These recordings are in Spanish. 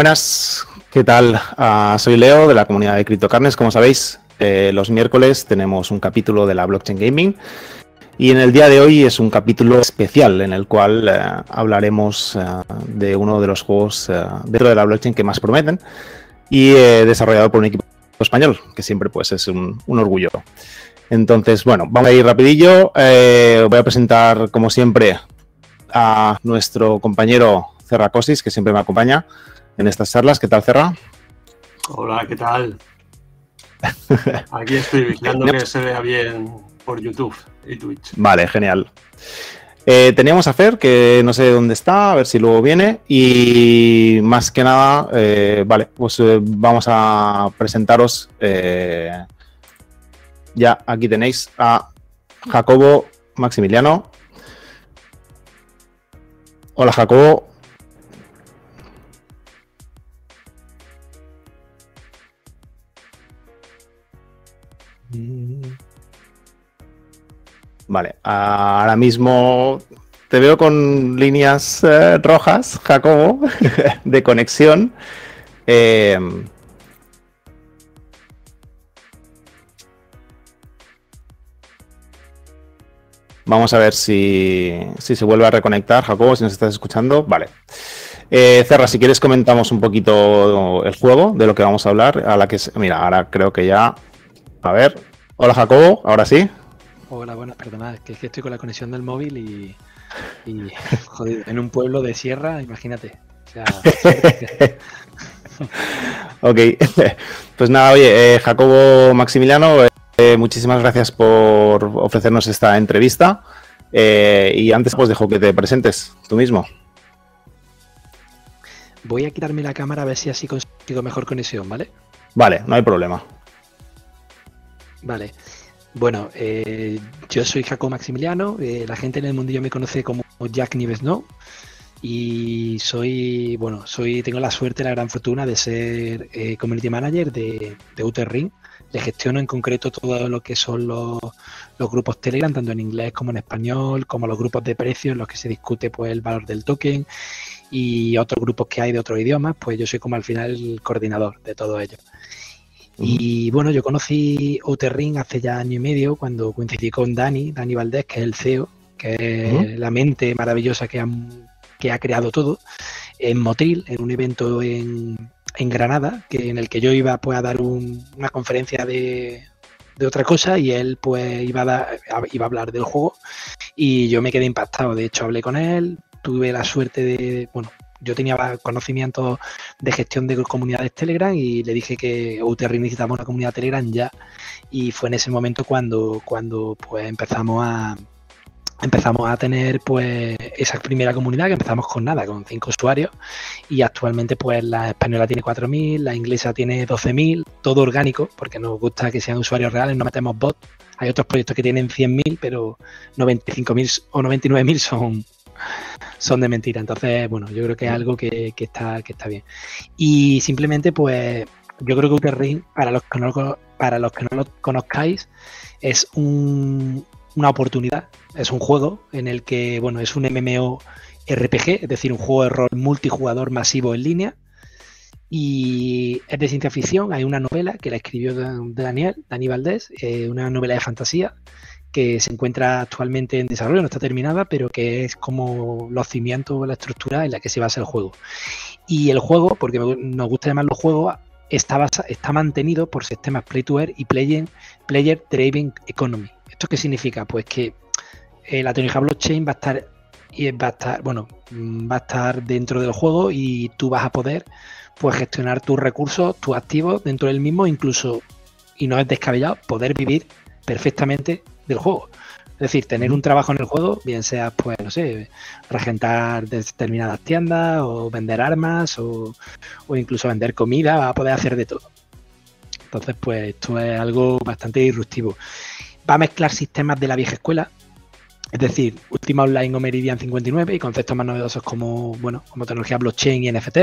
Buenas, ¿qué tal? Ah, soy Leo de la comunidad de CryptoCarnes. Como sabéis, eh, los miércoles tenemos un capítulo de la Blockchain Gaming y en el día de hoy es un capítulo especial en el cual eh, hablaremos eh, de uno de los juegos dentro de la blockchain que más prometen y desarrollado por un equipo español, que siempre pues es un, un orgullo. Entonces, bueno, vamos a ir rapidillo. voy a presentar, como siempre, a nuestro compañero Cerracosis, que siempre me acompaña en estas charlas. ¿Qué tal, Cerra? Hola, ¿qué tal? Aquí estoy vigilando que se vea bien por YouTube y Twitch. Vale, genial. Eh, teníamos a Fer, que no sé dónde está, a ver si luego viene. Y más que nada, eh, vale, pues eh, vamos a presentaros. ya aquí tenéis a Jacobo Maximiliano. Hola Jacobo, Vale, ahora mismo te veo con líneas eh, rojas, Jacobo, de conexión. Em, vamos a ver si, se vuelve a reconectar, Jacobo, si nos estás escuchando. Vale. Eh, Cerra, si quieres comentamos un poquito el juego, de lo que vamos a hablar. A la que mira, ahora creo que ya. A ver. Hola Jacobo, ahora sí. Hola, buenas, perdonad, que es que estoy con la conexión del móvil y, joder, en un pueblo de sierra, imagínate. ok, pues nada, oye, eh, Jacobo Maximiliano, eh, muchísimas gracias por ofrecernos esta entrevista. Eh, y antes pues dejo que te presentes tú mismo. Voy a quitarme la cámara a ver si así consigo mejor conexión, ¿vale? Vale, no hay problema. Vale. Bueno, eh, yo soy Jacob Maximiliano, eh, la gente en el mundillo me conoce como Jack Nives No y soy, bueno, soy, tengo la suerte, la gran fortuna de ser eh, community manager de, de Ring. Le gestiono en concreto todo lo que son los, grupos Telegram, tanto en inglés como en español, como los grupos de precios en los que se discute pues el valor del token y otros grupos que hay de otros idiomas, pues yo soy como al final el coordinador de todo ello. Y bueno, yo conocí Outer Ring hace ya año y medio cuando coincidí con Dani, Dani Valdés, que es el CEO, que es la mente maravillosa que, que ha creado todo, en Motril, en un evento en, Granada, que en el que yo iba pues, a dar una conferencia de, otra cosa y él pues iba a, iba a hablar del juego y yo me quedé impactado. De hecho, hablé con él, tuve la suerte de, bueno, yo tenía conocimiento de gestión de comunidades Telegram y le dije que UTR necesitaba una comunidad Telegram ya. Y fue en ese momento cuando, cuando pues empezamos a empezamos a tener pues esa primera comunidad que empezamos con nada, con cinco usuarios y actualmente pues la española tiene 4.000, la inglesa tiene 12.000, todo orgánico porque nos gusta que sean usuarios reales, no metemos bots. Hay otros proyectos que tienen 100.000 pero 95.000 o 99.000 son son de mentira. Entonces, bueno, yo creo que es algo que, está, que está bien. Y simplemente, pues, yo creo que Outer para los que no, para los que no lo conozcáis, es una oportunidad. Es un juego en el que, bueno, es un MMO RPG, es decir, un juego de rol multijugador masivo en línea. Y es de ciencia ficción. Hay una novela que la escribió Daniel, Dani Valdés, eh, una novela de fantasía que se encuentra actualmente en desarrollo, no está terminada, pero que es como los cimientos, la estructura en la que se basa el juego. Y el juego, porque nos gusta llamar los juegos, está, está mantenido por sistemas play to earn y player, player driven economy. ¿Esto qué significa? Pues que eh, la tecnología blockchain va a estar y va a estar, bueno, va a estar dentro del juego y tú vas a poder pues gestionar tus recursos, tus activos dentro del mismo, incluso, y no es descabellado, poder vivir perfectamente del juego. Es decir, tener un trabajo en el juego, bien sea, pues, no sé, regentar determinadas tiendas o vender armas o, incluso vender comida, va a poder hacer de todo. Entonces, pues esto es algo bastante disruptivo. Va a mezclar sistemas de la vieja escuela, es decir, Ultima Online o Meridian 59 y conceptos más novedosos como, bueno, como tecnología blockchain y NFT,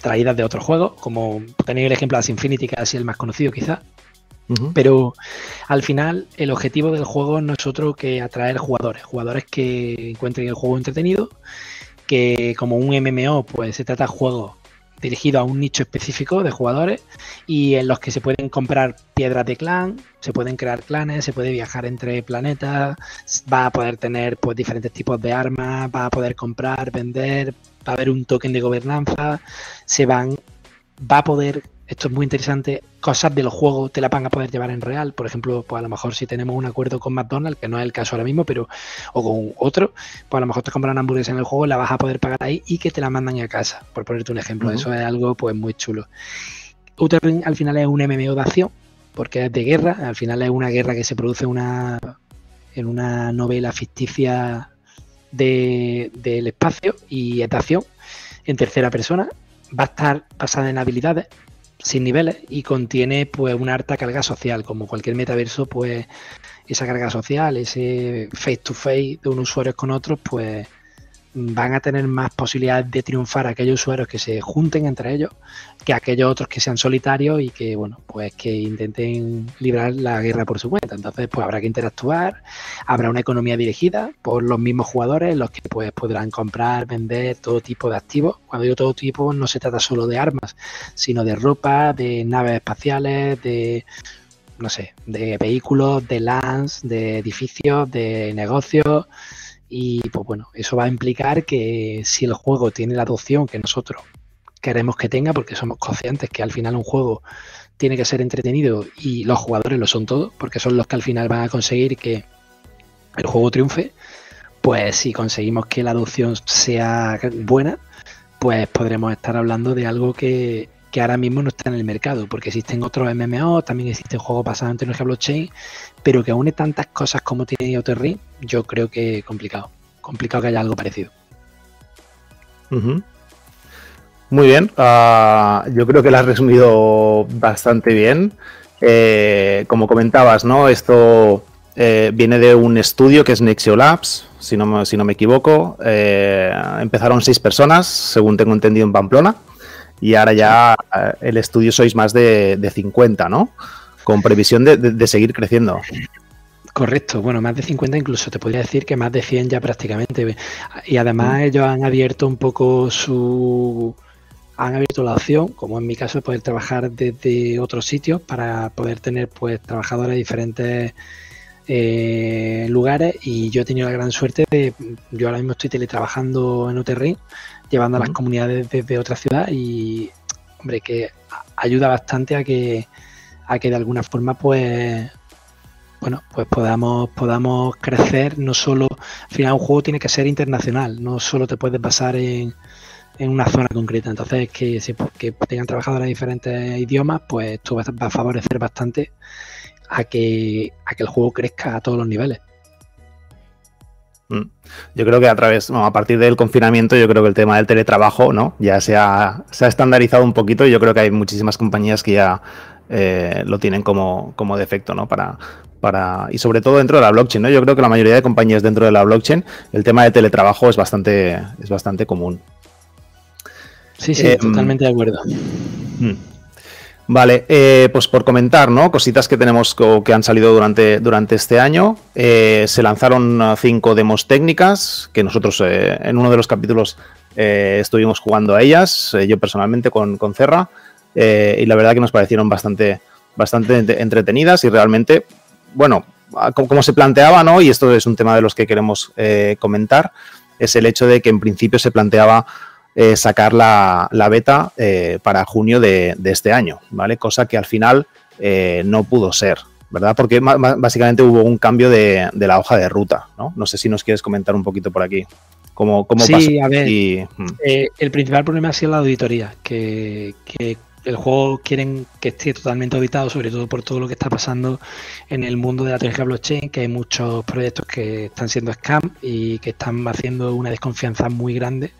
traídas de otros juegos, como tenéis el ejemplo de Infinity, que es el más conocido quizá, pero al final el objetivo del juego no es otro que atraer jugadores, jugadores que encuentren el juego entretenido, que como un MMO pues se trata de juegos dirigido a un nicho específico de jugadores y en los que se pueden comprar piedras de clan, se pueden crear clanes, se puede viajar entre planetas, va a poder tener pues diferentes tipos de armas, va a poder comprar, vender, va a haber un token de gobernanza, se van, va a poder esto es muy interesante, cosas de los juegos te la van a poder llevar en real. Por ejemplo, pues a lo mejor si tenemos un acuerdo con McDonald's, que no es el caso ahora mismo, pero o con otro, pues a lo mejor te compran hamburguesa en el juego, la vas a poder pagar ahí y que te la mandan a casa, por ponerte un ejemplo. Eso es algo pues muy chulo. Outer al final es un MMO de acción, porque es de guerra, al final es una guerra que se produce una, en una novela ficticia del espacio y es de acción en tercera persona. Va a estar basada en habilidades, sin niveles y contiene pues una alta carga social, como cualquier metaverso, pues esa carga social, ese face to face de unos usuarios con otros, pues van a tener más posibilidades de triunfar aquellos usuarios que se junten entre ellos que aquellos otros que sean solitarios y que, bueno, pues que intenten librar la guerra por su cuenta. Entonces, pues habrá que interactuar, habrá una economía dirigida por los mismos jugadores, los que pues podrán comprar, vender todo tipo de activos. Cuando digo todo tipo, no se trata solo de armas, sino de ropa, de naves espaciales, de no sé, de vehículos, de lands, de edificios, de negocios y pues bueno, eso va a implicar que si el juego tiene la adopción que nosotros queremos que tenga, porque somos conscientes que al final un juego tiene que ser entretenido y los jugadores lo son todos, porque son los que al final van a conseguir que el juego triunfe, pues si conseguimos que la adopción sea buena, pues podremos estar hablando de algo que, que ahora mismo no está en el mercado, porque existen otros MMO, también existen juegos basados en tecnología blockchain, pero que une tantas cosas como tiene Ring, yo creo que complicado. Complicado que haya algo parecido. Muy bien, ah, yo creo que lo has resumido bastante bien. Eh, como comentabas, ¿no? Esto eh, viene de un estudio que es Nexio Labs, si no, si no me equivoco. Eh, empezaron seis personas, según tengo entendido, en Pamplona. Y ahora ya el estudio sois más de, de 50, ¿no? con previsión de, seguir creciendo. Correcto, bueno, más de 50 incluso, te podría decir que más de 100 ya prácticamente. Y además ellos han abierto un poco su... han abierto la opción, como en mi caso, de poder trabajar desde otros sitios para poder tener pues trabajadores de diferentes eh, lugares. Y yo he tenido la gran suerte de, yo ahora mismo estoy teletrabajando en Uterrin, llevando a las comunidades desde otra ciudad y, hombre, que ayuda bastante a que a que de alguna forma pues bueno, pues podamos, podamos crecer, no solo, al final un juego tiene que ser internacional, no solo te puedes basar en, en una zona concreta, entonces que, que tengan trabajadores de diferentes idiomas, pues esto va, a favorecer bastante a que, a que el juego crezca a todos los niveles. Mm. Yo creo que a través, a partir del confinamiento, yo creo que el tema del teletrabajo, ¿no? Ya se ha, se ha estandarizado un poquito y yo creo que hay muchísimas compañías que ya eh, lo tienen como, como defecto, ¿no? Para, para, y sobre todo dentro de la blockchain, ¿no? Yo creo que la mayoría de compañías dentro de la blockchain, el tema de teletrabajo es bastante, es bastante común. Sí, sí, eh, totalmente de acuerdo. Mm. Vale, eh, pues por comentar, ¿no? Cositas que tenemos que han salido durante, durante este año. se lanzaron cinco demos técnicas que nosotros en uno de los capítulos estuvimos jugando a ellas, yo personalmente con, con Cerra. Eh, y la verdad que nos parecieron bastante, bastante entretenidas y realmente, bueno, como, se planteaba, ¿no? Y esto es un tema de los que queremos eh, comentar, es el hecho de que en principio se planteaba eh, sacar la, beta para junio de, este año, ¿vale? Cosa que al final no pudo ser, ¿verdad? Porque básicamente hubo un cambio de, la hoja de ruta, ¿no? No sé si nos quieres comentar un poquito por aquí. ¿Cómo, cómo sí, a ver, hmm. el principal problema ha sido la auditoría, que, que el juego quieren que esté totalmente auditado, sobre todo por todo lo que está pasando en el mundo de la tecnología blockchain, que hay muchos proyectos que están siendo scam y que están haciendo una desconfianza muy grande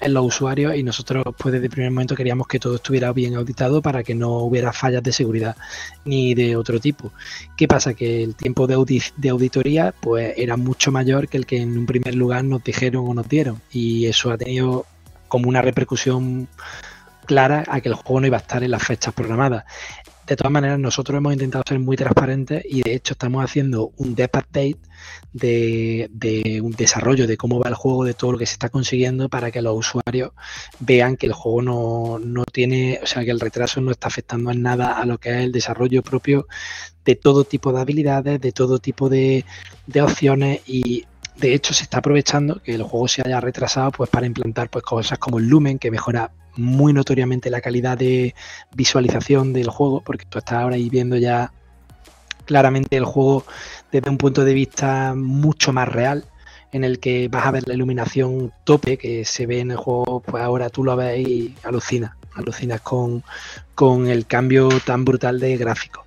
en los usuarios y nosotros pues desde el primer momento queríamos que todo estuviera bien auditado para que no hubiera fallas de seguridad ni de otro tipo. ¿Qué pasa? Que el tiempo de, de auditoría pues era mucho mayor que el que en un primer lugar nos dijeron o nos dieron y eso ha tenido como una repercusión clara a que el juego no iba a estar en las fechas programadas. de todas maneras, nosotros hemos intentado ser muy transparentes y de hecho estamos haciendo un dev update de, un desarrollo de cómo va el juego, de todo lo que se está consiguiendo para que los usuarios vean que el juego no, tiene, o sea, que el retraso no está afectando en nada a lo que es el desarrollo propio de todo tipo de habilidades, de todo tipo de, de opciones y de hecho se está aprovechando que el juego se haya retrasado pues para implantar pues cosas como el Lumen que mejora muy notoriamente la calidad de visualización del juego, porque tú estás ahora ahí viendo ya claramente el juego desde un punto de vista mucho más real, en el que vas a ver la iluminación tope que se ve en el juego, pues ahora tú lo ves y alucinas, alucinas con, con el cambio tan brutal de gráfico.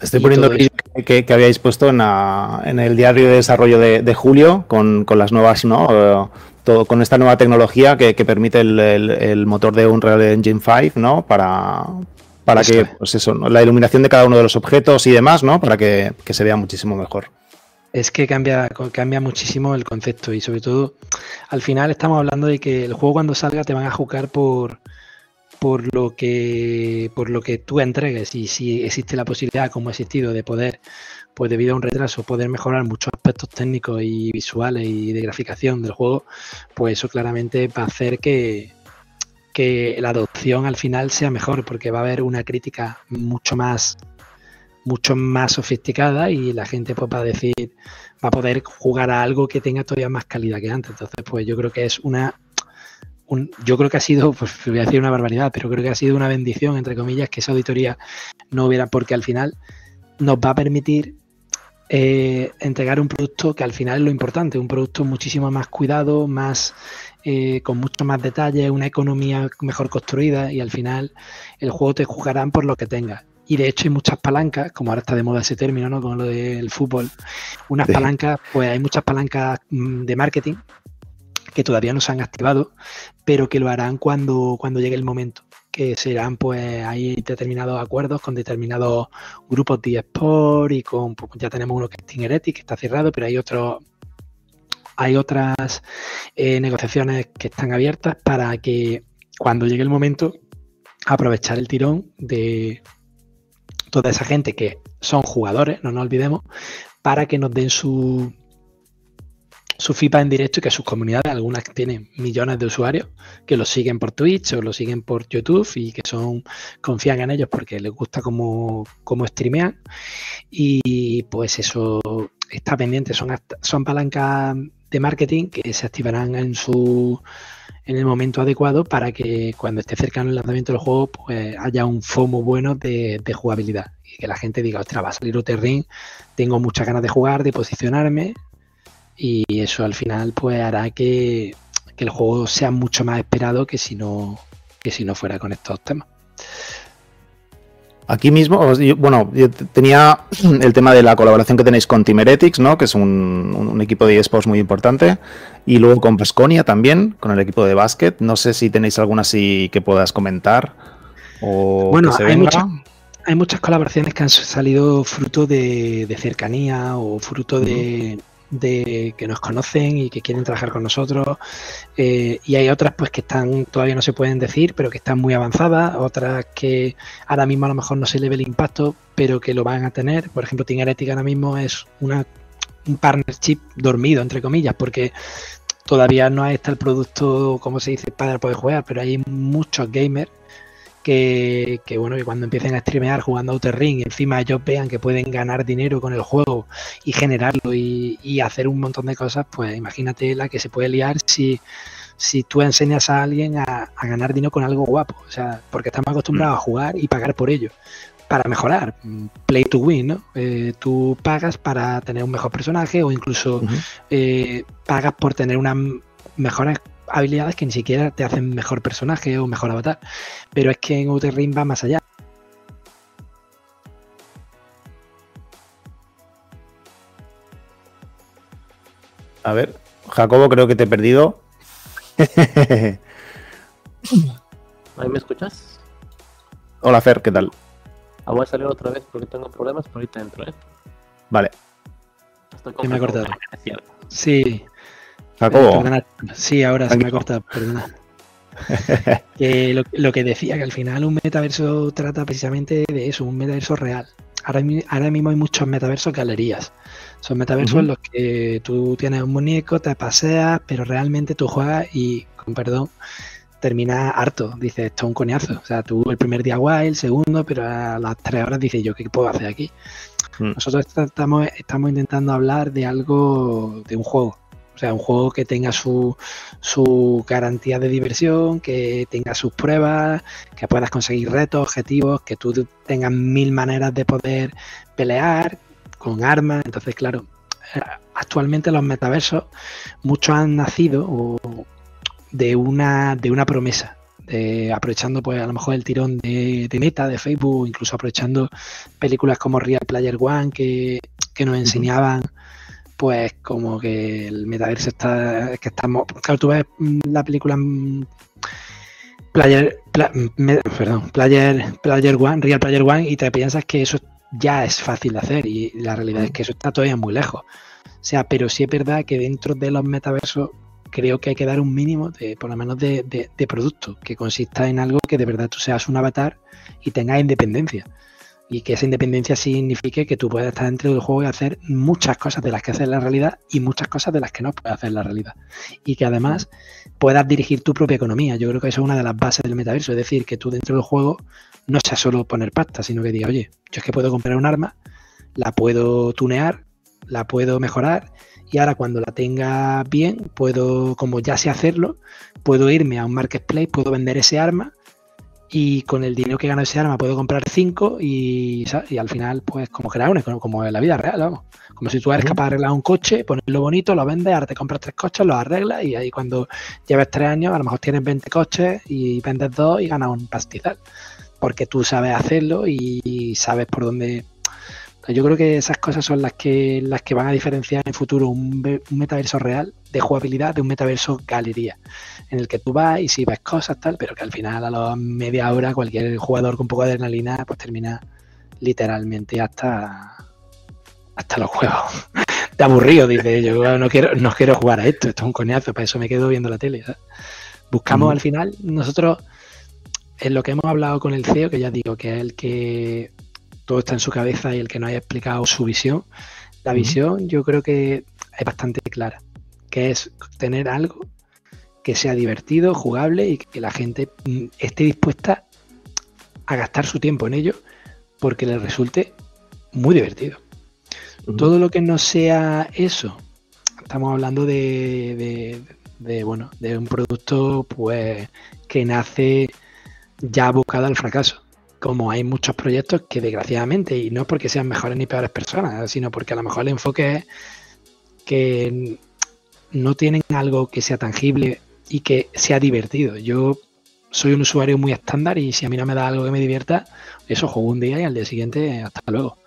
Estoy poniendo el que, que, habíais puesto en, en, el diario de desarrollo de, julio con, con, las nuevas ¿no? Con esta nueva tecnología que, permite el, motor de Unreal Engine 5, ¿no? Para, para que, pues eso, la iluminación de cada uno de los objetos y demás, ¿no? Para que, se vea muchísimo mejor. Es que cambia, cambia muchísimo el concepto y sobre todo, al final estamos hablando de que el juego cuando salga te van a jugar por, por lo que por lo que tú entregues y si existe la posibilidad como ha existido de poder pues debido a un retraso poder mejorar muchos aspectos técnicos y visuales y de graficación del juego, pues eso claramente va a hacer que, que la adopción al final sea mejor, porque va a haber una crítica mucho más mucho más sofisticada y la gente pues va a decir, va a poder jugar a algo que tenga todavía más calidad que antes. Entonces, pues yo creo que es una un, yo creo que ha sido, pues voy a decir una barbaridad, pero creo que ha sido una bendición, entre comillas, que esa auditoría no hubiera, porque al final nos va a permitir eh, entregar un producto que al final es lo importante, un producto muchísimo más cuidado, más eh, con mucho más detalle, una economía mejor construida y al final el juego te jugarán por lo que tengas. Y de hecho hay muchas palancas, como ahora está de moda ese término, ¿no? Con lo del fútbol. Unas palancas, pues hay muchas palancas mm, de marketing que todavía no se han activado, pero que lo harán cuando, cuando llegue el momento que serán pues hay determinados acuerdos con determinados grupos de eSport y con pues, ya tenemos uno que es Team que está cerrado, pero hay otros hay otras eh, negociaciones que están abiertas para que cuando llegue el momento aprovechar el tirón de toda esa gente que son jugadores, no nos olvidemos, para que nos den su, su FIPA en directo y que sus comunidades, algunas tienen millones de usuarios que los siguen por Twitch o lo siguen por YouTube y que son confían en ellos porque les gusta cómo, cómo streamean. Y pues eso está pendiente, son, son palancas de marketing que se activarán en su en el momento adecuado para que cuando esté cercano el lanzamiento del juego pues haya un FOMO bueno de, de jugabilidad. Y que la gente diga, ostras, va a salir otro Ring, tengo muchas ganas de jugar, de posicionarme y eso al final pues hará que, el juego sea mucho más esperado que si no que si no fuera con estos temas. Aquí mismo, bueno, yo tenía el tema de la colaboración que tenéis con Team Heretics, ¿no? Que es un, equipo de eSports muy importante. Y luego con Pasconia también, con el equipo de básquet. No sé si tenéis alguna así que puedas comentar. O bueno, hay, hay muchas colaboraciones que han salido fruto de, cercanía o fruto de, de que nos conocen y que quieren trabajar con nosotros. Eh, y hay otras pues que están todavía no se pueden decir pero que están muy avanzadas. Otras que ahora mismo a lo mejor no se le ve el impacto pero que lo van a tener. Por ejemplo Team ahora mismo es una un partnership dormido entre comillas porque todavía no está el producto como se dice para poder jugar pero hay muchos gamers que, bueno, que cuando empiecen a streamear jugando Outer Ring, encima ellos vean que pueden ganar dinero con el juego y generarlo y, hacer un montón de cosas, pues imagínate la que se puede liar si, si tú enseñas a alguien a, ganar dinero con algo guapo, o sea, porque estamos acostumbrados a jugar y pagar por ello para mejorar, play to win, ¿no? Eh, tú pagas para tener un mejor personaje o incluso eh, pagas por tener una mejores habilidades que ni siquiera te hacen mejor personaje o mejor avatar. Pero es que en Outer Ring va más allá. A ver, Jacobo, creo que te he perdido. ¿Ahí me escuchas? Hola Fer, ¿qué tal? Ah, voy a salir otra vez porque tengo problemas, pero ahorita entro, ¿eh? Vale. Estoy me ha cortado. Sí. Jacobo. Sí, ahora se me ha cortado, perdona. que lo, lo, que decía, que al final un metaverso trata precisamente de eso, un metaverso real. Ahora, ahora mismo hay muchos metaversos galerías. Son metaversos uh -huh. en los que tú tienes un muñeco, te paseas, pero realmente tú juegas y, con perdón, terminas harto. Dices, esto es un coñazo. O sea, tú el primer día guay, el segundo, pero a las tres horas dices, ¿yo qué puedo hacer aquí? Mm. Nosotros estamos, estamos intentando hablar de algo, de un juego. O sea, un juego que tenga su, su garantía de diversión, que tenga sus pruebas, que puedas conseguir retos, objetivos, que tú tengas mil maneras de poder pelear con armas. Entonces, claro, actualmente los metaversos, muchos han nacido de una, de una promesa. De, aprovechando pues a lo mejor el tirón de, de, Meta, de Facebook, incluso aprovechando películas como Real Player One que, que nos enseñaban pues como que el metaverso está que estamos claro tú ves la película Player pla, me, perdón Player Player One Real Player One y te piensas que eso ya es fácil de hacer y la realidad es que eso está todavía muy lejos. O sea pero sí es verdad que dentro de los metaversos creo que hay que dar un mínimo de por lo menos de, de, de producto que consista en algo que de verdad tú seas un avatar y tengas independencia y que esa independencia signifique que tú puedes estar dentro del juego y hacer muchas cosas de las que haces la realidad y muchas cosas de las que no puedes hacer la realidad. Y que además puedas dirigir tu propia economía. Yo creo que eso es una de las bases del metaverso, es decir, que tú dentro del juego no sea solo poner pasta, sino que diga, oye, yo es que puedo comprar un arma, la puedo tunear, la puedo mejorar y ahora cuando la tenga bien, puedo, como ya sé hacerlo, puedo irme a un marketplace, puedo vender ese arma y con el dinero que gano ese arma puedo comprar cinco y, y al final pues como crear como, como en la vida real, vamos. Como si tú eres capaz de arreglar un coche, ponerlo bonito, lo vendes, ahora te compras tres coches, los arreglas y ahí cuando lleves tres años a lo mejor tienes 20 coches y vendes dos y ganas un pastizal. Porque tú sabes hacerlo y sabes por dónde... Yo creo que esas cosas son las que, las que van a diferenciar en el futuro un, un metaverso real de jugabilidad de un metaverso galería en el que tú vas y si ves cosas tal, pero que al final a la media hora cualquier jugador con un poco de adrenalina pues termina literalmente hasta hasta los juegos de aburrido, dice yo no quiero no quiero jugar a esto, esto es un coñazo, para eso me quedo viendo la tele. ¿sabes? Buscamos mm. al final, nosotros en lo que hemos hablado con el CEO, que ya digo que es el que todo está en su cabeza y el que nos haya explicado su visión, la visión yo creo que es bastante clara, que es tener algo que sea divertido, jugable y que la gente esté dispuesta a gastar su tiempo en ello porque les resulte muy divertido. Uh -huh. Todo lo que no sea eso, estamos hablando de, de, de, bueno, de un producto pues que nace ya buscado al fracaso. Como hay muchos proyectos que desgraciadamente, y no es porque sean mejores ni peores personas, sino porque a lo mejor el enfoque es que no tienen algo que sea tangible y que sea divertido. Yo soy un usuario muy estándar y si a mí no me da algo que me divierta, eso juego un día y al día siguiente hasta luego.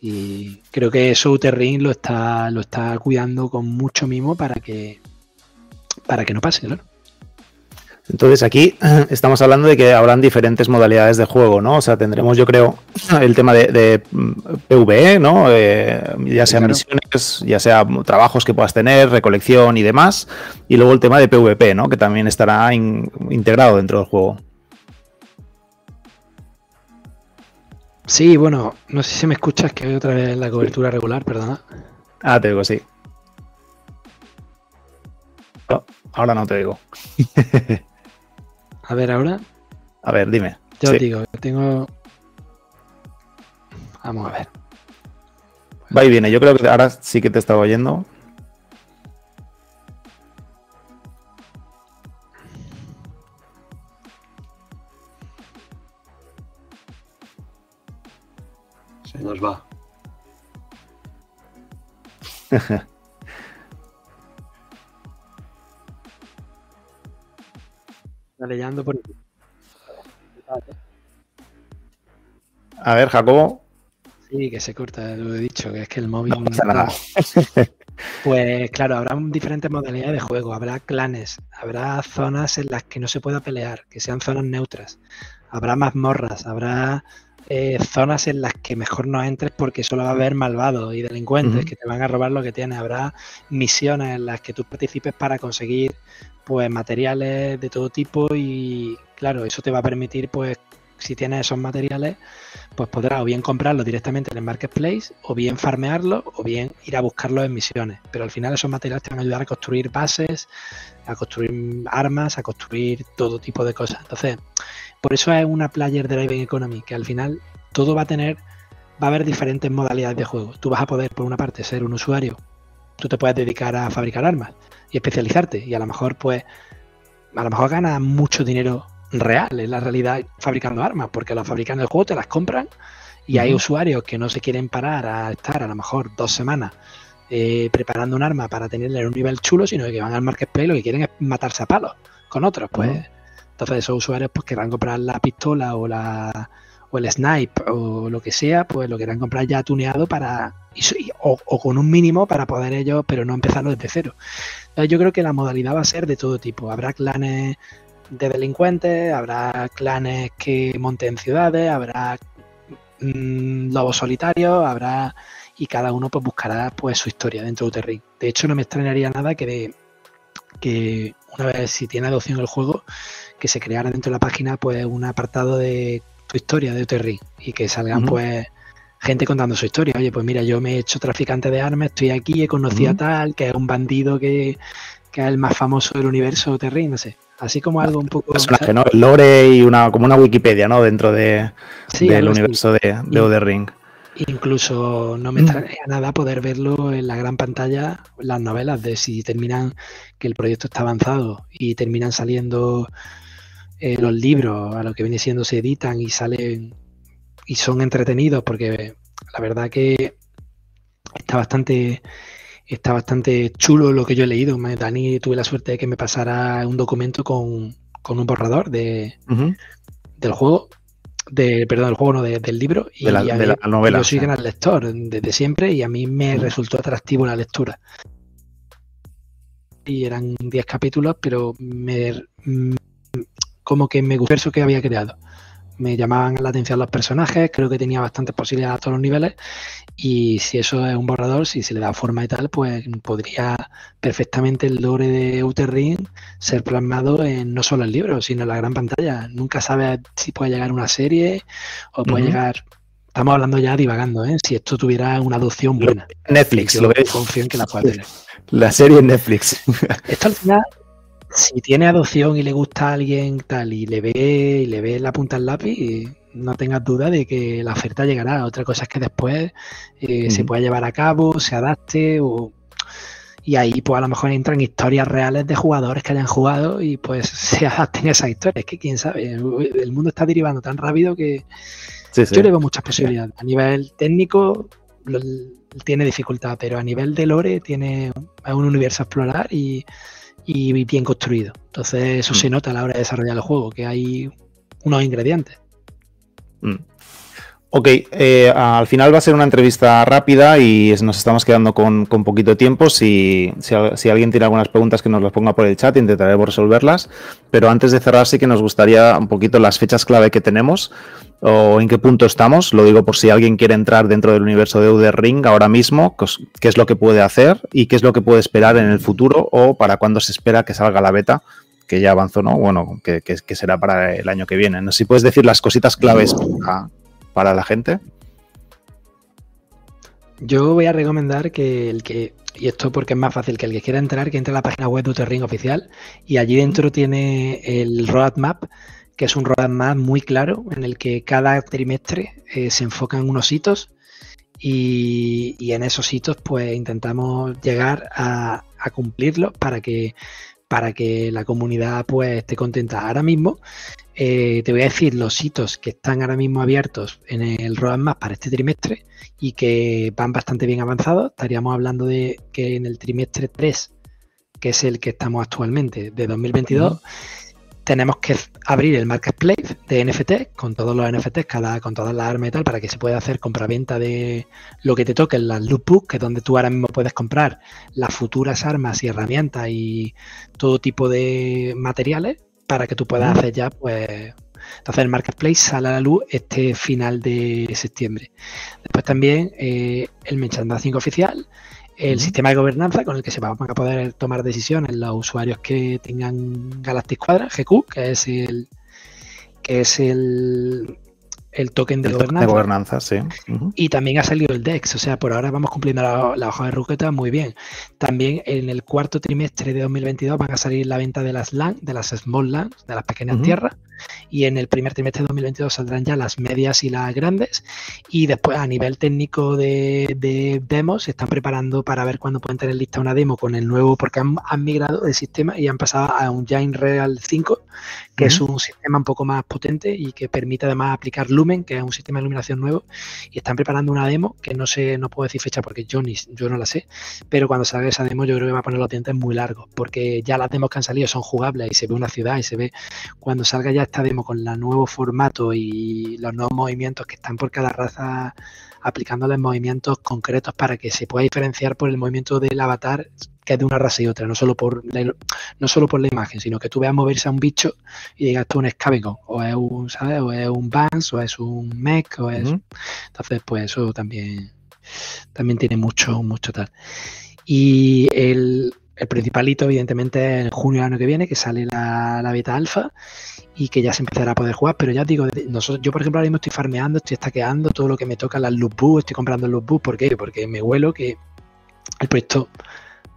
Y creo que eso Ring lo está, lo está cuidando con mucho mimo para que, para que no pase, claro. Entonces aquí estamos hablando de que habrán diferentes modalidades de juego, ¿no? O sea, tendremos, yo creo, el tema de, de PvE, ¿no? Eh, ya sea claro. misiones, ya sea trabajos que puedas tener, recolección y demás. Y luego el tema de PvP, ¿no? Que también estará in, integrado dentro del juego. Sí, bueno, no sé si me escuchas, que hay otra vez la cobertura regular, perdona. Ah, te digo, sí. Oh, ahora no te digo. A ver, ahora. A ver, dime. Yo sí. digo, tengo. Vamos a ver. Va y viene, yo creo que ahora sí que te estaba oyendo. Se nos va. leyendo por A ver, Jacobo. Sí, que se corta, lo he dicho, que es que el móvil. No pasa nada. Pues claro, habrá diferentes modalidades de juego, habrá clanes, habrá zonas en las que no se pueda pelear, que sean zonas neutras, habrá mazmorras, habrá eh, zonas en las que mejor no entres porque solo va a haber malvados y delincuentes que te van a robar lo que tienes. Habrá misiones en las que tú participes para conseguir pues materiales de todo tipo y claro, eso te va a permitir pues si tienes esos materiales, pues podrás o bien comprarlos directamente en el marketplace, o bien farmearlos, o bien ir a buscarlos en misiones. Pero al final esos materiales te van a ayudar a construir bases, a construir armas, a construir todo tipo de cosas. Entonces, por eso es una player driving economy, que al final todo va a tener, va a haber diferentes modalidades de juego. Tú vas a poder, por una parte, ser un usuario, tú te puedes dedicar a fabricar armas y especializarte, y a lo mejor, pues, a lo mejor ganas mucho dinero real, en la realidad fabricando armas, porque los fabricantes del juego te las compran y hay usuarios que no se quieren parar a estar a lo mejor dos semanas eh, preparando un arma para tenerle en un nivel chulo, sino que van al marketplace lo que quieren es matarse a palos con otros, pues. Entonces esos usuarios pues querrán comprar la pistola o la o el snipe o lo que sea, pues lo querrán comprar ya tuneado para o, o, con un mínimo para poder ellos, pero no empezarlo desde cero. yo creo que la modalidad va a ser de todo tipo. Habrá clanes de delincuentes, habrá clanes que monten ciudades, habrá mm, lobos solitarios, habrá y cada uno pues buscará pues su historia dentro de Uterring. De hecho, no me extrañaría nada que de, que una vez si tiene adopción el juego, que se creara dentro de la página pues un apartado de tu historia de Uterring y que salgan pues gente contando su historia. Oye, pues mira, yo me he hecho traficante de armas, estoy aquí, he conocido a tal, que es un bandido que, que es el más famoso del universo Terry, no sé. Así como algo un poco. Personaje, ¿no? El lore y una, como una Wikipedia, ¿no? Dentro de, del universo de, de The Ring. Incluso no me extraña nada poder verlo en la gran pantalla, las novelas, de si terminan, que el proyecto está avanzado y terminan saliendo eh, los libros, a lo que viene siendo se editan y salen y son entretenidos, porque la verdad que está bastante está bastante chulo lo que yo he leído. Dani tuve la suerte de que me pasara un documento con, un borrador de, del juego. De, perdón, del juego, no, del libro. Y de la, novela. Yo soy gran lector desde siempre y a mí me resultó atractivo la lectura. Y eran 10 capítulos, pero me, mm, como que me gustó eso que había creado me llamaban la atención los personajes, creo que tenía bastantes posibilidades a todos los niveles y si eso es un borrador, si se le da forma y tal, pues podría perfectamente el lore de Outer Ring ser plasmado en no solo el libro, sino en la gran pantalla. Nunca sabes si puede llegar una serie o puede llegar... Estamos hablando ya divagando, ¿eh? Si esto tuviera una adopción buena. Netflix, lo ves. Confío en que la pueda tener. La serie en Netflix. Esto al final si tiene adopción y le gusta a alguien tal y le ve y le ve la punta al lápiz, no tengas duda de que la oferta llegará. Otra cosa es que después eh, se pueda llevar a cabo, se adapte o y ahí pues a lo mejor entran historias reales de jugadores que hayan jugado y pues se adapten a esas historias. Es que quién sabe, el mundo está derivando tan rápido que yo le veo muchas posibilidades. A nivel técnico tiene dificultad, pero a nivel de lore tiene un universo a explorar y y bien construido. Entonces eso se mm. nota a la hora de desarrollar el juego, que hay unos ingredientes. Mm. Ok, eh, al final va a ser una entrevista rápida y nos estamos quedando con, poquito tiempo. Si, si, alguien tiene algunas preguntas que nos las ponga por el chat, intentaremos resolverlas. Pero antes de cerrar sí que nos gustaría un poquito las fechas clave que tenemos o en qué punto estamos. Lo digo por si alguien quiere entrar dentro del universo de Uder Ring ahora mismo, qué es lo que puede hacer y qué es lo que puede esperar en el futuro o para cuándo se espera que salga la beta, que ya avanzó, ¿no? Bueno, que, será para el año que viene. No sé si puedes decir las cositas claves para, la gente. Yo voy a recomendar que el que, y esto porque es más fácil, que el que quiera entrar, que entre a la página web de Uter Ring oficial y allí dentro tiene el roadmap que es un roadmap muy claro en el que cada trimestre eh, se enfocan unos hitos y, en esos hitos pues intentamos llegar a, cumplirlos para que para que la comunidad pues esté contenta. Ahora mismo eh, te voy a decir los hitos que están ahora mismo abiertos en el roadmap para este trimestre y que van bastante bien avanzados. Estaríamos hablando de que en el trimestre 3, que es el que estamos actualmente, de 2022, tenemos que abrir el marketplace de NFT con todos los NFTs, cada, con todas las armas y tal, para que se pueda hacer compraventa de lo que te toque en las lootbooks, que es donde tú ahora mismo puedes comprar las futuras armas y herramientas y todo tipo de materiales para que tú puedas hacer ya, pues, Entonces el marketplace sale a la luz este final de septiembre. Después también eh, el merchandising oficial, el sistema de gobernanza con el que se van a poder tomar decisiones los usuarios que tengan Galactic Quadra, GQ, que es el que es el, el token de gobernanza. sí. Y también ha salido el DEX, o sea, por ahora vamos cumpliendo la, hoja de ruqueta muy bien. También en el cuarto trimestre de 2022 van a salir la venta de las LAN, de las Small LAN, de las pequeñas tierras, y en el primer trimestre de 2022 saldrán ya las medias y las grandes, y después a nivel técnico de, demos se están preparando para ver cuándo pueden tener lista una demo con el nuevo, porque han, migrado de sistema y han pasado a un Giant Real 5, que es un sistema un poco más potente y que permite además aplicar Que es un sistema de iluminación nuevo, y están preparando una demo que no sé, no puedo decir fecha porque yo, ni, yo no la sé, pero cuando salga esa demo yo creo que va a poner los dientes muy largos, porque ya las demos que han salido son jugables y se ve una ciudad y se ve. Cuando salga ya esta demo con el nuevo formato y los nuevos movimientos que están por cada raza aplicándoles movimientos concretos para que se pueda diferenciar por el movimiento del avatar que es de una raza y otra, no solo por la, no solo por la imagen, sino que tú veas moverse a un bicho y digas tú un Scavegon, o es un, ¿sabes? O es un Vans, o es un Mech, o es. Entonces, pues eso también, también tiene mucho, mucho tal. Y el, el principalito, evidentemente, es en junio del año que viene, que sale la, la beta alfa y que ya se empezará a poder jugar. Pero ya digo, nosotros, yo por ejemplo ahora mismo estoy farmeando, estoy estaqueando todo lo que me toca las loot estoy comprando loot boost. ¿Por qué? Porque me huelo que el proyecto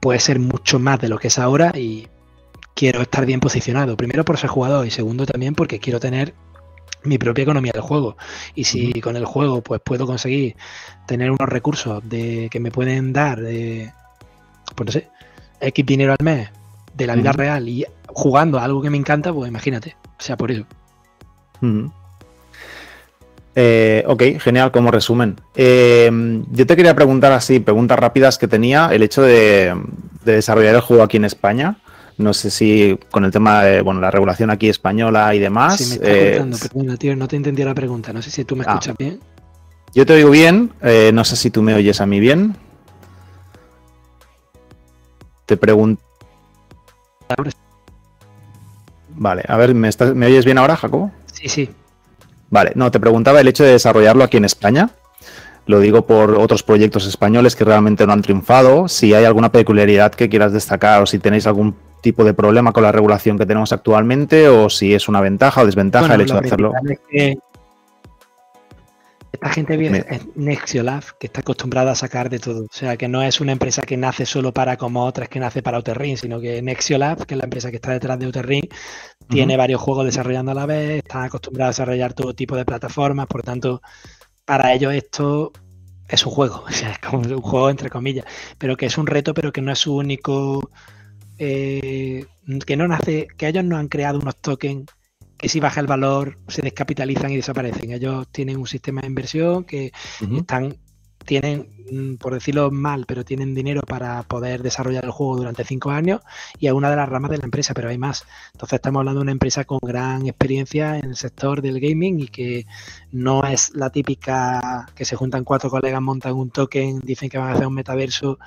puede ser mucho más de lo que es ahora y quiero estar bien posicionado. Primero por ser jugador y segundo también porque quiero tener mi propia economía del juego. Y si con el juego pues puedo conseguir tener unos recursos de que me pueden dar de pues no sé, X dinero al mes de la vida real y jugando a algo que me encanta, pues imagínate, o sea, por eso. Eh, ok, genial, como resumen. Eh, yo te quería preguntar así, preguntas rápidas que tenía, el hecho de, desarrollar el juego aquí en España. No sé si con el tema de bueno, la regulación aquí española y demás. Sí, me eh, perdona, tío, no te entendí la pregunta. No sé si tú me ah. escuchas bien. Yo te oigo bien, no sé si tú me oyes a mí bien. Te pregunto. Vale, a ver, ¿me, ¿me oyes bien ahora, Jacobo? Sí, sí. Vale, no, te preguntaba el hecho de desarrollarlo aquí en España. Lo digo por otros proyectos españoles que realmente no han triunfado. Si hay alguna peculiaridad que quieras destacar o si tenéis algún tipo de problema con la regulación que tenemos actualmente o si es una ventaja o desventaja el hecho de hacerlo. Esta gente viene es Nexiolab, que está acostumbrada a sacar de todo. O sea, que no es una empresa que nace solo para como otras que nace para Outerring, sino que Nexiolab, que es la empresa que está detrás de Outerring, tiene varios juegos desarrollando a la vez, están acostumbrados a desarrollar todo tipo de plataformas, por tanto, para ellos esto es un juego, o sea, es como un juego entre comillas, pero que es un reto, pero que no es su único... Eh, que no nace, que ellos no han creado unos tokens que si baja el valor se descapitalizan y desaparecen. Ellos tienen un sistema de inversión que están, tienen, mm, por decirlo mal, pero tienen dinero para poder desarrollar el juego durante cinco años y es una de las ramas de la empresa, pero hay más. Entonces estamos hablando de una empresa con gran experiencia en el sector del gaming y que no es la típica que se juntan cuatro colegas, montan un token, dicen que van a hacer un metaverso,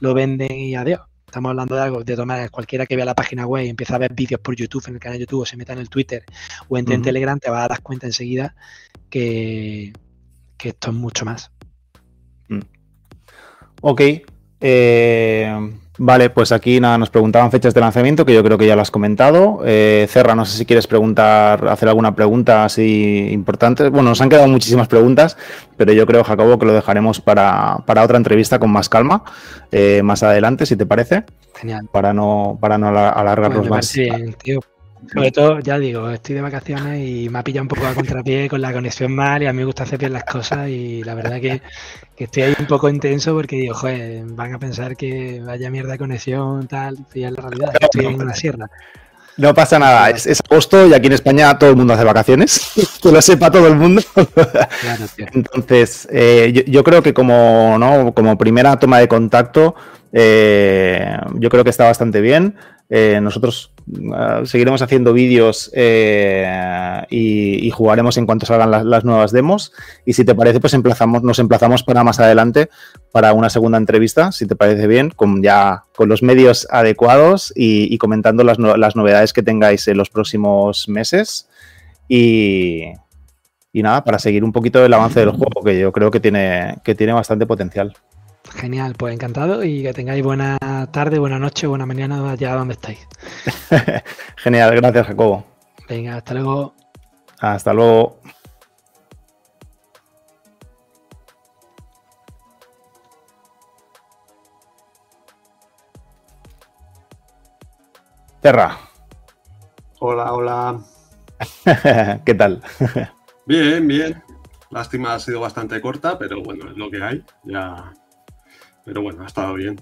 lo venden y adiós. Estamos hablando de algo, de tomar cualquiera que vea la página web y empieza a ver vídeos por YouTube, en el canal de YouTube, o se meta en el Twitter o entre en Telegram, te vas a dar cuenta enseguida que, que esto es mucho más. Mm. Ok. Eh, Vale, pues aquí nada, nos preguntaban fechas de lanzamiento, que yo creo que ya lo has comentado. Eh, Cerra, no sé si quieres preguntar, hacer alguna pregunta así importante. Bueno, nos han quedado muchísimas preguntas, pero yo creo, Jacobo, que lo dejaremos para, otra entrevista con más calma, eh, más adelante, si te parece. Genial. Para no, para no alargarnos más. tío. Sobre todo, ya digo, estoy de vacaciones y me ha pillado un poco a contrapié con la conexión mal y a mí me gusta hacer bien las cosas y la verdad que, estoy ahí un poco intenso porque digo, joder, van a pensar que vaya mierda de conexión, tal, y es la realidad, estoy en una sierra. No pasa nada, es, agosto y aquí en España todo el mundo hace vacaciones, que lo sepa todo el mundo. Entonces, eh, yo, creo que como, ¿no? como primera toma de contacto, eh, yo creo que está bastante bien. Eh, nosotros ah, seguiremos haciendo vídeos eh, y, jugaremos en cuanto salgan las, nuevas demos. Y si te parece, pues emplazamos, nos emplazamos para más adelante para una segunda entrevista, si te parece bien, con ya con los medios adecuados y, comentando las, novedades que tengáis en los próximos meses. Y, y nada, para seguir un poquito el avance del juego, que yo creo que tiene, que tiene bastante potencial. Genial, pues encantado y que tengáis buena tarde, buena noche, buena mañana allá donde estáis. Genial, gracias Jacobo. Venga, hasta luego. Hasta luego. Terra. Hola, hola. ¿Qué tal? bien, bien. Lástima ha sido bastante corta, pero bueno, es lo que hay. Ya. Pero bueno, ha estado bien.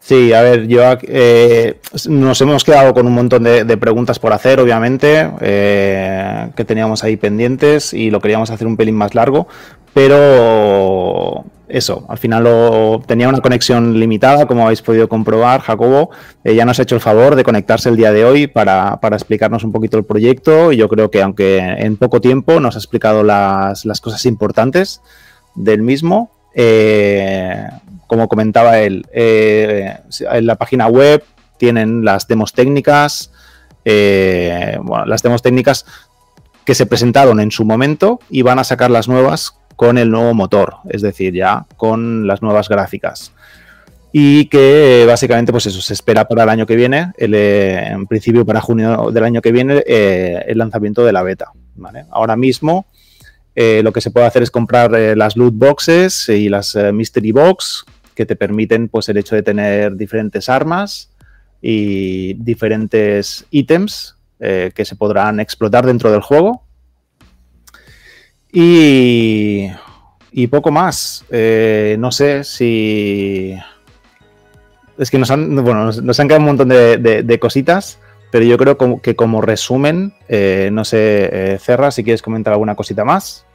Sí, a ver, yo eh, nos hemos quedado con un montón de, preguntas por hacer, obviamente, eh, que teníamos ahí pendientes y lo queríamos hacer un pelín más largo, pero eso, al final tenía una conexión limitada, como habéis podido comprobar, Jacobo. Eh, ya nos ha hecho el favor de conectarse el día de hoy para, explicarnos un poquito el proyecto y yo creo que aunque en poco tiempo nos ha explicado las, cosas importantes del mismo, eh, como comentaba él, eh, en la página web tienen las demos técnicas, bueno, las demos técnicas que se presentaron en su momento y van a sacar las nuevas con el nuevo motor, es decir, ya con las nuevas gráficas. Y que básicamente, pues eso, se espera para el año que viene, eh, en principio para junio del año que viene, eh, el lanzamiento de la beta. Ahora mismo eh, lo que se puede hacer es comprar las loot boxes y las mystery box, que te permiten pues el hecho de tener diferentes armas y diferentes ítems que se podrán explotar dentro del juego y, poco más. Eh, no sé si. Es que nos han, bueno, nos, han quedado un montón de, cositas, pero yo creo que como resumen, eh, no sé, eh, Cerra, si quieres comentar alguna cosita más.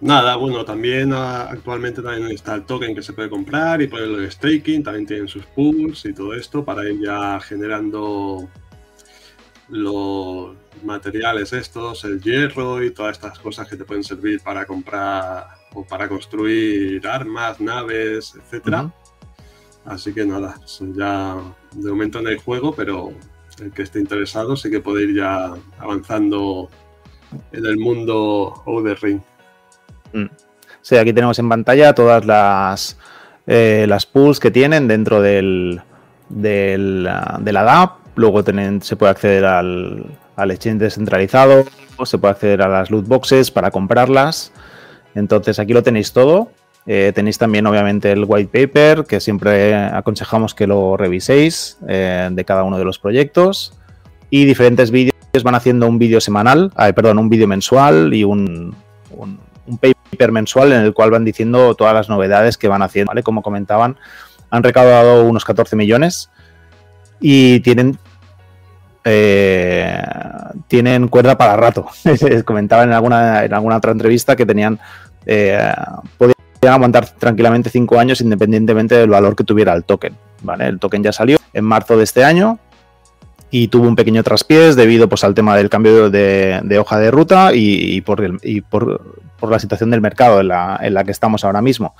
Nada, bueno, también ah, actualmente también está el token que se puede comprar y ponerlo de staking, también tienen sus pools y todo esto para ir ya generando los materiales estos, el hierro y todas estas cosas que te pueden servir para comprar o para construir armas, naves, etcétera. Así que nada, ya de momento en el juego, pero el que esté interesado sí que puede ir ya avanzando en el mundo Outer Ring. Mm. Sí, aquí tenemos en pantalla todas las, eh, las pools que tienen dentro del, del, de la DAP Luego se puede acceder al, al exchange descentralizado, se puede acceder a las loot boxes para comprarlas. Entonces aquí lo tenéis todo. Eh, tenéis también obviamente el white paper, que siempre aconsejamos que lo reviséis eh, de cada uno de los proyectos. Y diferentes vídeos van haciendo un vídeo semanal, perdón, un vídeo mensual y un, un, un, paper mensual en el cual van diciendo todas las novedades que van haciendo. Como comentaban, han recaudado unos 14 millones y tienen eh, tienen cuerda para rato. Comentaban en alguna, en alguna otra entrevista que tenían eh, podían aguantar tranquilamente cinco años independientemente del valor que tuviera el token. ¿vale? El token ya salió en marzo de este año y tuvo un pequeño traspiés debido pues, al tema del cambio de, hoja de ruta y, por, la situación del mercado en la, en la que estamos ahora mismo.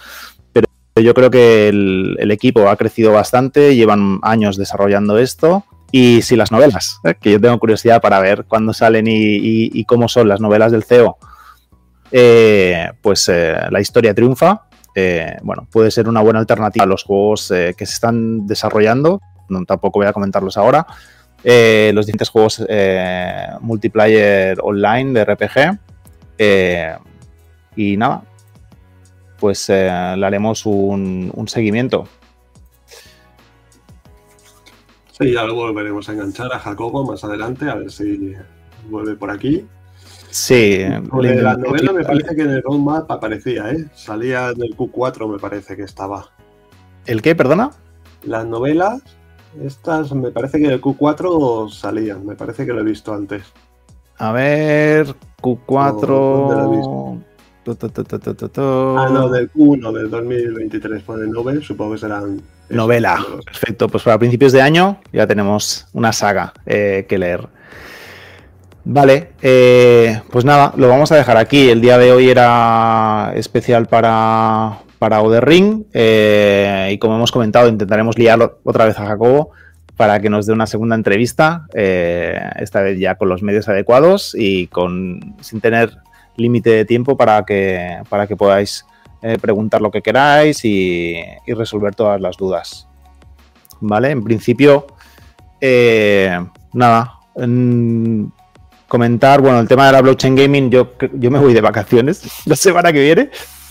Pero yo creo que el, equipo ha crecido bastante, llevan años desarrollando esto y si las novelas, ¿eh? que yo tengo curiosidad para ver cuándo salen y, cómo son las novelas del CEO, eh, pues eh, la historia triunfa. bueno, puede ser una buena alternativa a los juegos que se están desarrollando. Tampoco voy a comentarlos ahora. los diferentes juegos multiplayer online de RPG. Y nada, pues le haremos un, un seguimiento. Sí, ya luego volveremos a enganchar a Jacobo más adelante, a ver si vuelve por aquí. Sí. la novela me parece que en el roadmap aparecía, ¿eh? Salía del Q4, me parece que estaba. ¿El qué, perdona? Las novelas, estas me parece que del Q4 salían, me parece que lo he visto antes. A ver, Q4. ¿Dónde lo he visto? Ah, no, del Q1 del 2023 por el Nobel, supongo que serán. Novela, perfecto. Pues para principios de año ya tenemos una saga eh, que leer. Vale, eh, pues nada, lo vamos a dejar aquí. El día de hoy era especial para, para Oder Ring eh, y como hemos comentado intentaremos liar otra vez a Jacobo para que nos dé una segunda entrevista, eh, esta vez ya con los medios adecuados y con sin tener límite de tiempo para que, para que podáis eh, preguntar lo que queráis y, y resolver todas las dudas. ¿Vale? En principio, eh, nada, en comentar, bueno, el tema de la blockchain gaming, yo, yo me voy de vacaciones la semana que viene.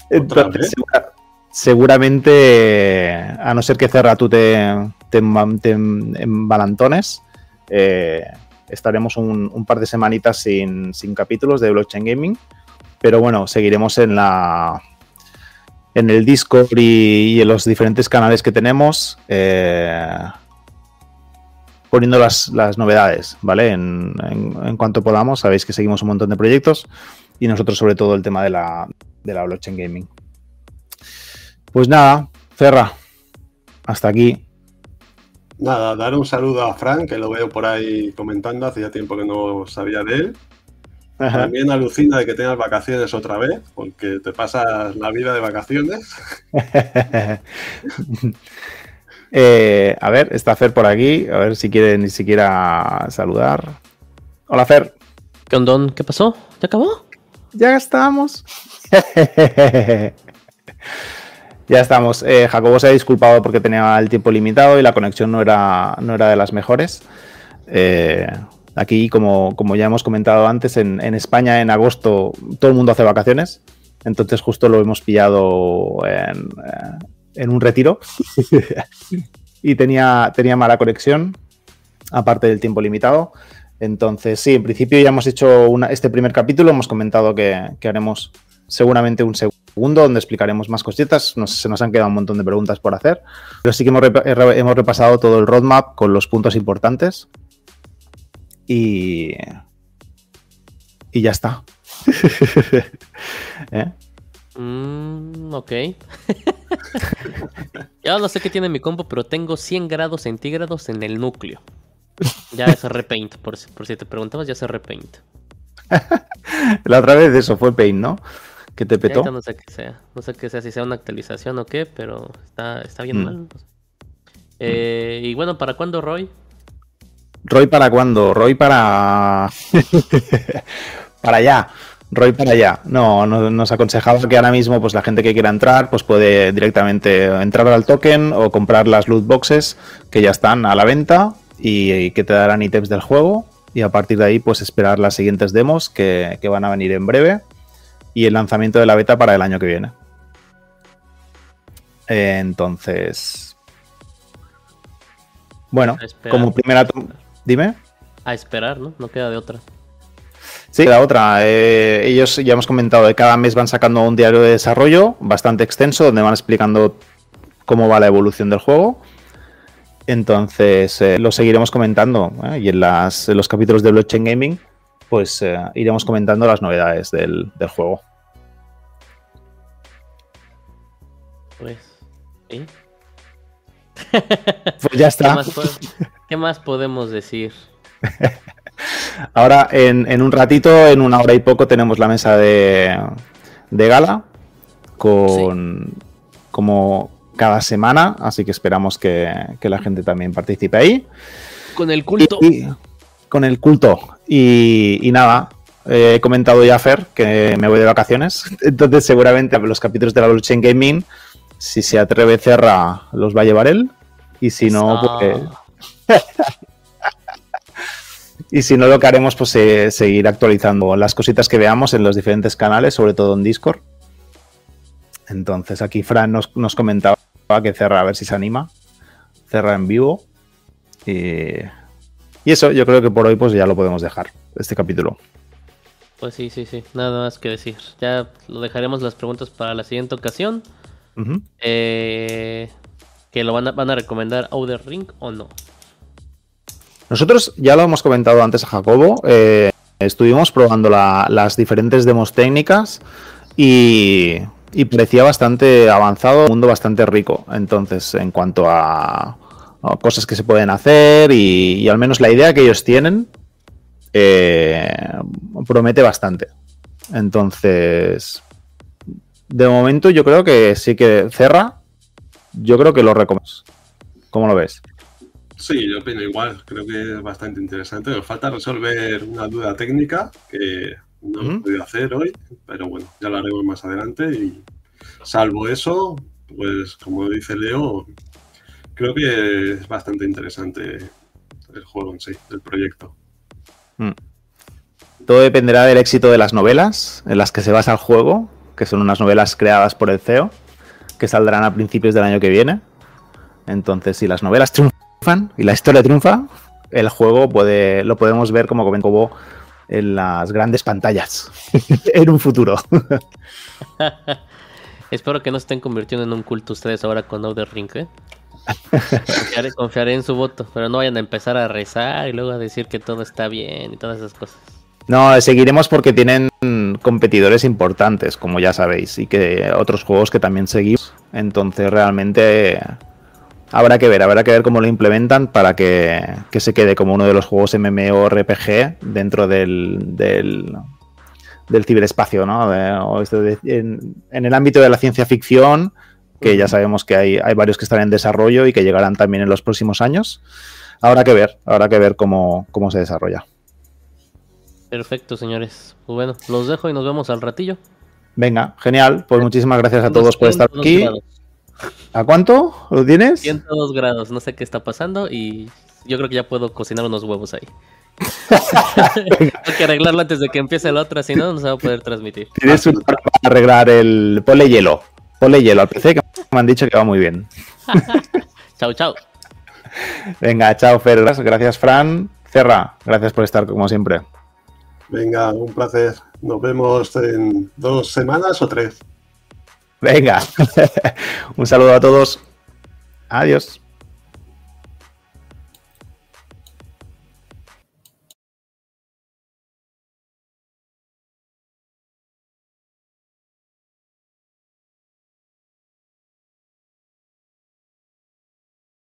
Entonces, segura- seguramente, a no ser que Cerra tú te, te, te em- embalantones, eh, estaremos un, par de semanitas sin, capítulos de blockchain gaming. Pero bueno, seguiremos en la en el Discord y, y en los diferentes canales que tenemos. eh, poniendo las, novedades, ¿vale? En, cuanto podamos, sabéis que seguimos un montón de proyectos y nosotros sobre todo el tema de la, blockchain gaming. Pues nada, Ferra, hasta aquí. Nada, dar un saludo a Frank, que lo veo por ahí comentando, hacía tiempo que no sabía de él. También alucina de que tengas vacaciones otra vez, porque te pasas la vida de vacaciones. Eh, a ver, está Fer por aquí, a ver si quiere ni siquiera saludar. Hola Fer, ¿Qué ondón? ¿Qué pasó? ¿Ya acabó? ya estamos. ya estamos. Eh, Jacobo se ha disculpado porque tenía el tiempo limitado y la conexión no era, no era de las mejores. Eh, aquí, como, como ya hemos comentado antes, en, España en agosto todo el mundo hace vacaciones. Entonces justo lo hemos pillado en, eh, un retiro. y tenía, tenía mala conexión, aparte del tiempo limitado. Entonces, sí, en principio ya hemos hecho este primer capítulo, hemos comentado que haremos seguramente un segundo donde explicaremos más cositas. Nos- se nos han quedado un montón de preguntas por hacer, pero sí que hemos, repa- re- hemos repasado todo el roadmap con los puntos importantes y, y ya está. ¿Eh? Mm, ok. ya no sé qué tiene mi compo, pero tengo 100 grados centígrados en el núcleo. Ya es repaint, por si, por si te preguntabas, ya es repaint. La otra vez eso fue Pain, ¿no? Que te petó. no sé qué sea. No sé qué sea, si sea una actualización o qué, pero está, está bien Mm. mal. no sé. Eh, y bueno, ¿para cuándo, Roy? Roy para cuándo? Roy para. para allá. Roy para allá. No, no- nos aconsejaba que ahora mismo, pues la gente que quiera entrar, pues puede directamente entrar al token o comprar las loot boxes que ya están a la venta y, y que te darán ítems del juego. Y a partir de ahí, pues esperar las siguientes demos que, que van a venir en breve. Y el lanzamiento de la beta para el año que viene. Entonces. Bueno, como primera. Dime. A esperar, ¿no? No queda de otra. Sí, la otra. eh, ellos ya hemos comentado que cada mes van sacando un diario de desarrollo bastante extenso donde van explicando cómo va la evolución del juego. Entonces eh, lo seguiremos comentando ¿eh? y en, las- en los capítulos de Blockchain Gaming pues eh, iremos comentando las novedades del, del juego. Pues. ¿sí? Pues ya ¿Qué está. más, qué más podemos decir? Ahora en, en un ratito, en una hora y poco, tenemos la mesa de, de gala con como cada semana, así que esperamos que, que la gente también participe ahí. Con el culto. Y- con el culto. Y, y nada, eh, he comentado ya a Fer que me voy de vacaciones. Entonces, seguramente los capítulos de la blockchain gaming, si se atreve Cerra, los va a llevar él. Y si no, Ah. pues. y si no, lo que haremos, pues eh, seguir actualizando las cositas que veamos en los diferentes canales, sobre todo en Discord. Entonces, aquí Fran nos, nos comentaba que Cerra, a ver si se anima. Cerra en vivo. Y, y eso, yo creo que por hoy pues ya lo podemos dejar, este capítulo. Pues sí, sí, sí. Nada más que decir. Ya lo dejaremos las preguntas para la siguiente ocasión. Eh, que lo van a, van a recomendar Outer Ring o no. Nosotros ya lo hemos comentado antes a Jacobo, eh, estuvimos probando la- las diferentes demos técnicas y, y parecía bastante avanzado, un mundo bastante rico. Entonces, en cuanto a, cosas que se pueden hacer y, y al menos la idea que ellos tienen, eh, promete bastante. Entonces, de momento yo creo que sí que cerra, yo creo que lo recomendamos. ¿Cómo lo ves? Sí, yo opino igual. Creo que es bastante interesante. Nos falta resolver una duda técnica que no hemos podido hacer hoy, pero bueno, ya lo haremos más adelante. Y salvo eso, pues como dice Leo, creo que es bastante interesante el juego en sí, el proyecto. Mm. Todo dependerá del éxito de las novelas en las que se basa el juego, que son unas novelas creadas por el CEO, que saldrán a principios del año que viene. Entonces, si las novelas triunfan y la historia triunfa, el juego puede, lo podemos ver como comentó en las grandes pantallas en un futuro. Espero que no estén convirtiendo en un culto ustedes ahora con Outer Ring, ¿eh? Confiaré, en su voto, pero no vayan a empezar a rezar y luego a decir que todo está bien y todas esas cosas. No, seguiremos porque tienen competidores importantes, como ya sabéis, y que otros juegos que también seguimos. Entonces realmente habrá que ver, habrá que ver cómo lo implementan para que, se quede como uno de los juegos MMORPG dentro del, del, ciberespacio, ¿no? Este en, en, el ámbito de la ciencia ficción que ya sabemos que hay, hay varios que están en desarrollo y que llegarán también en los próximos años. Habrá que ver, habrá que ver cómo, cómo se desarrolla. Perfecto, señores. Pues bueno, los dejo y nos vemos al ratillo. Venga, genial. Pues muchísimas gracias a todos por estar aquí. ¿A cuánto lo tienes? 102 grados, no sé qué está pasando y yo creo que ya puedo cocinar unos huevos ahí. Hay que arreglarlo antes de que empiece la otra, si no, no se va a poder transmitir. Tienes un para arreglar el. Ponle hielo. Ponle hielo al PC, que me han dicho que va muy bien. chao, chao. Venga, chao, Fer. Gracias, Fran. Cerra, gracias por estar como siempre. Venga, un placer. Nos vemos en dos semanas o tres. Venga, un saludo a todos. Adiós.